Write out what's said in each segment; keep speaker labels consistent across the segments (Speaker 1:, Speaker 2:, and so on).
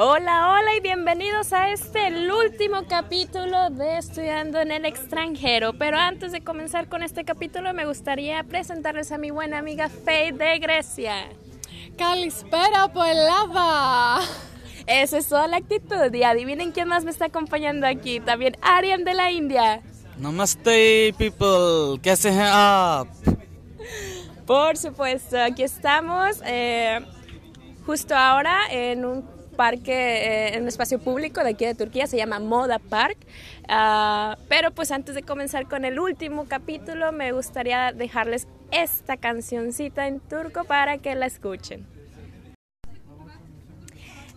Speaker 1: Hola, hola y bienvenidos a este el último capítulo de Estudiando en el extranjero. Pero antes de comenzar con este capítulo me gustaría presentarles a mi buena amiga Faye de Grecia.
Speaker 2: Calispera por lava.
Speaker 1: Esa es toda la actitud y adivinen quién más me está acompañando aquí. También Arian de la India.
Speaker 3: Namaste people, ¿qué hacen up?
Speaker 1: Por supuesto, aquí estamos eh, justo ahora en un parque, eh, en un espacio público de aquí de Turquía, se llama Moda Park. Ah, pero pues antes de comenzar con el último capítulo, me gustaría dejarles esta cancioncita en turco para que la escuchen.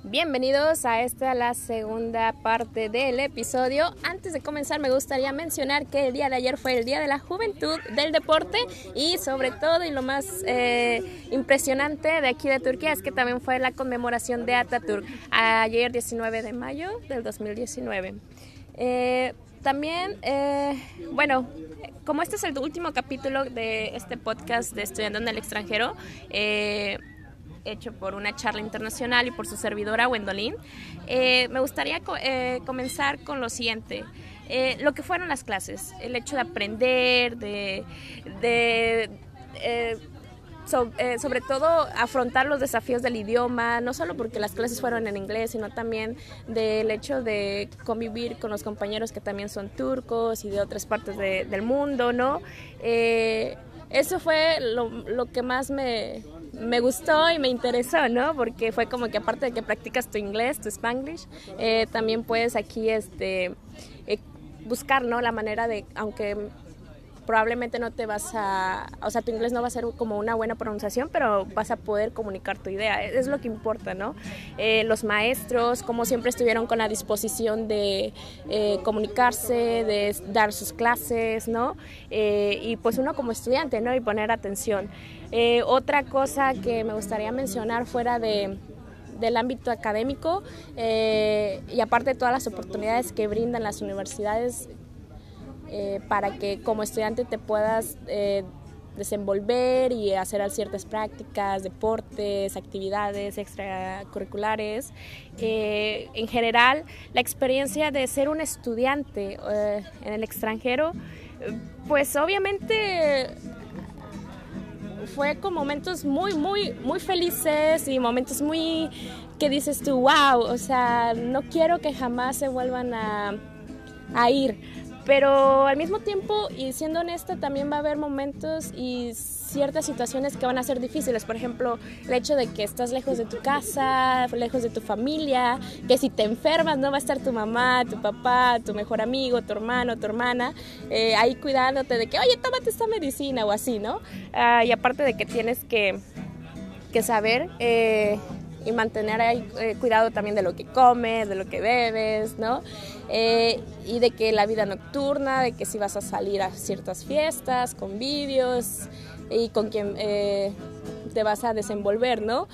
Speaker 1: Bienvenidos a esta la segunda parte del episodio. Antes de comenzar me gustaría mencionar que el día de ayer fue el Día de la Juventud del Deporte y sobre todo y lo más eh, impresionante de aquí de Turquía es que también fue la conmemoración de Ataturk ayer 19 de mayo del 2019. Eh, también, eh, bueno, como este es el último capítulo de este podcast de Estudiando en el extranjero, hecho por una charla internacional y por su servidora Wendolin, eh, me gustaría eh, comenzar con lo siguiente. Eh, lo que fueron las clases, el hecho de aprender, de, sobre todo afrontar los desafíos del idioma, no solo porque las clases fueron en inglés, sino también del hecho de convivir con los compañeros que también son turcos y de otras partes del mundo, ¿no? eso fue lo, lo que más me, me gustó y me interesó, ¿no? Porque fue como que aparte de que practicas tu inglés, tu spanglish, eh, también puedes aquí este, eh, buscar, ¿no? La manera de, aunque probablemente no te vas a, o sea, tu inglés no va a ser como una buena pronunciación, pero vas a poder comunicar tu idea, es lo que importa, ¿no? Eh, los maestros, como siempre estuvieron con la disposición de eh, comunicarse, de dar sus clases, ¿no? Eh, y pues uno como estudiante, ¿no? Y poner atención. otra cosa que me gustaría mencionar fuera de del ámbito académico y aparte de todas las oportunidades que brindan las universidades eh, para que como estudiante te puedas eh, desenvolver y hacer ciertas prácticas, deportes, actividades extracurriculares. Eh, en general, la experiencia de ser un estudiante en el extranjero, pues obviamente fue con momentos muy, muy, muy felices y momentos muy que dices tú, wow, o sea, no quiero que jamás se vuelvan a, a ir pero al mismo tiempo, y siendo honesta, también va a haber momentos y ciertas situaciones que van a ser difíciles. Por ejemplo, el hecho de que estás lejos de tu casa, lejos de tu familia, que si te enfermas no va a estar tu mamá, tu papá, tu mejor amigo, tu hermano, tu hermana, eh, ahí cuidándote de que, oye, tómate esta medicina o así, ¿no? Ah, y aparte de que tienes que, que saber... Eh, y mantener ahí, eh, cuidado también de lo que comes, de lo que bebes, ¿no? Eh, y de que la vida nocturna, de que si vas a salir a ciertas fiestas, convivios y con quien eh, te vas a desenvolver, ¿no?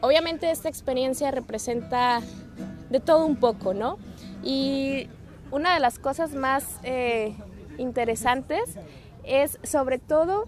Speaker 1: obviamente esta experiencia representa de todo un poco, ¿no? Y una de las cosas más interesantes es sobre todo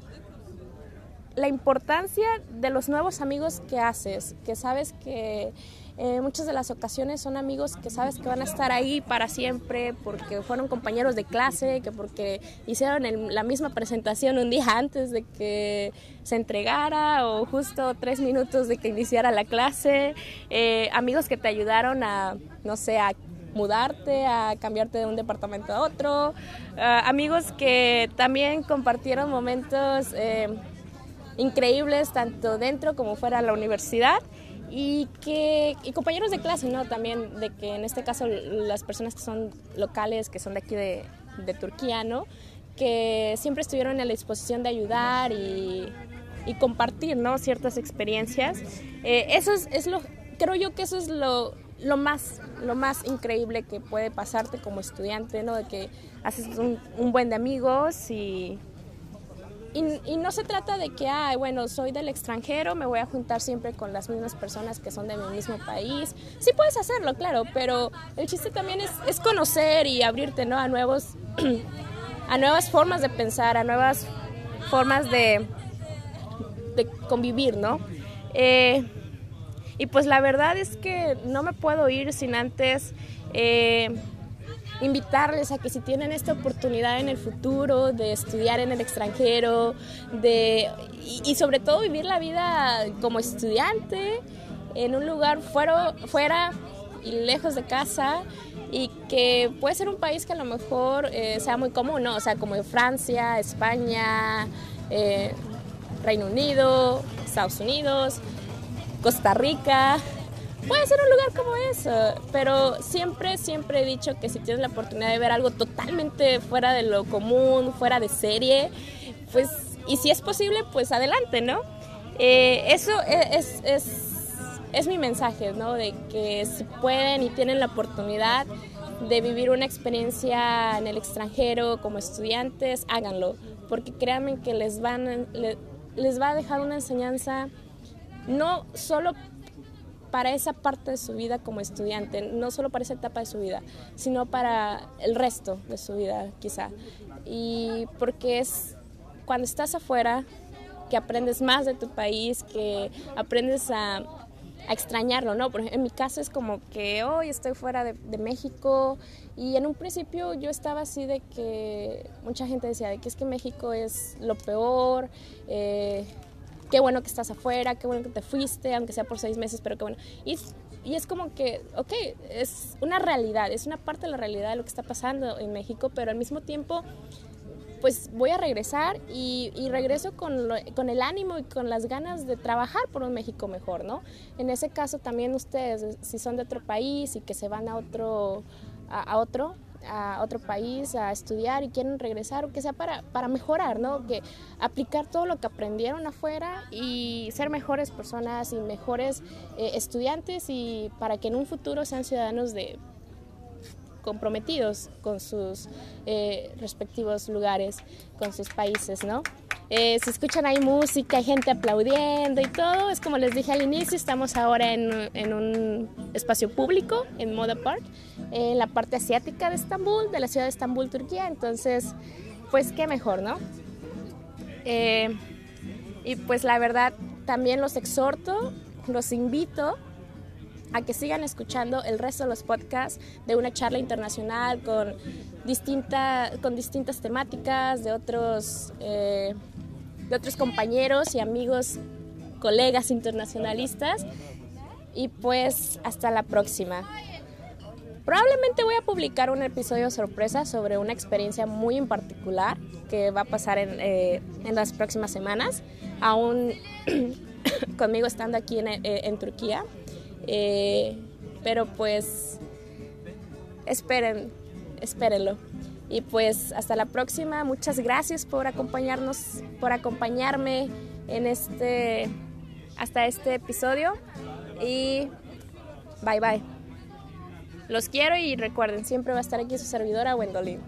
Speaker 1: la importancia de los nuevos amigos que haces, que sabes que eh, muchas de las ocasiones son amigos que sabes que van a estar ahí para siempre porque fueron compañeros de clase, que porque hicieron la misma presentación un día antes de que se entregara o justo tres minutos de que iniciara la clase, eh, amigos que te ayudaron a, no sé, a mudarte, a cambiarte de un departamento a otro, eh, amigos que también compartieron momentos increíbles tanto dentro como fuera de la universidad y que y compañeros de clase, ¿no? También de que en este caso las personas que son locales, que son de aquí de, de Turquía, ¿no? Que siempre estuvieron a la disposición de ayudar y, y compartir, ¿no? Ciertas experiencias. Eh, eso es, es, lo, creo yo que eso es lo, lo más, lo más increíble que puede pasarte como estudiante, ¿no? De que haces un, un buen de amigos y y, no se trata de que, ah, bueno, soy del extranjero, me voy a juntar siempre con las mismas personas que son de mi mismo país. Sí puedes hacerlo, claro, pero el chiste también es, es conocer y abrirte ¿no? a, nuevos, a nuevas formas de pensar, a nuevas formas de, de convivir, ¿no? Eh, Y pues la verdad es que no me puedo ir sin antes eh, invitarles a que si tienen esta oportunidad en el futuro de estudiar en el extranjero, de, y, sobre todo vivir la vida como estudiante en un lugar fuera, fuera y lejos de casa y que puede ser un país que a lo mejor eh, sea muy común, ¿no? O sea, como Francia, España, eh, Reino Unido, Estados Unidos, Costa Rica, puede ser un lugar como eso, pero siempre, siempre he dicho que si tienes la oportunidad de ver algo totalmente fuera de lo común, fuera de serie, pues, y si es posible, pues adelante, ¿no? Eh, eso es, es, es, mi mensaje, ¿no? De que si pueden y tienen la oportunidad de vivir una experiencia en el extranjero como estudiantes, háganlo, porque créanme que les, van, les va a dejar una enseñanza no solo para esa parte de su vida como estudiante, no solo para esa etapa de su vida, sino para el resto de su vida quizá. Y porque es cuando estás afuera que aprendes más de tu país, que aprendes a, extrañarlo, ¿no? Por ejemplo, en mi caso es como que hoy estoy fuera de, México y en un principio yo estaba así de que mucha gente decía de que es que México es lo peor, eh, qué bueno que estás afuera, qué bueno que te fuiste, aunque sea por seis meses, pero qué bueno. Y, y es como que, ok, es una realidad, es una parte de la realidad de lo que está pasando en México, pero al mismo tiempo, pues voy a regresar y, regreso con, con, el ánimo y con las ganas de trabajar por un México mejor, ¿no? En ese caso también ustedes, si son de otro país y que se van a otro, a otro a otro país a estudiar y quieren regresar, que sea para, para mejorar, ¿no? Que aplicar todo lo que aprendieron afuera y ser mejores personas y mejores eh, estudiantes y para que en un futuro sean ciudadanos de comprometidos con sus eh, respectivos lugares, con sus países, ¿no? Eh, se escuchan ahí música, hay gente aplaudiendo y todo. Es como les dije al inicio, estamos ahora en, en un espacio público, en Moda Park, en la parte asiática de Estambul, de la ciudad de Estambul, Turquía. Entonces, pues qué mejor, ¿no? Eh, y pues la verdad, también los exhorto, los invito a que sigan escuchando el resto de los podcasts de una charla internacional con, distinta, con distintas temáticas de otros... Eh, de otros compañeros y amigos, colegas internacionalistas. Y pues hasta la próxima. Probablemente voy a publicar un episodio sorpresa sobre una experiencia muy en particular que va a pasar en, eh, en las próximas semanas, aún conmigo estando aquí en, eh, en Turquía. Eh, pero pues esperen, espérenlo. Y pues hasta la próxima. Muchas gracias por acompañarnos, por acompañarme en este hasta este episodio y bye bye. Los quiero y recuerden, siempre va a estar aquí su servidora Wendolin.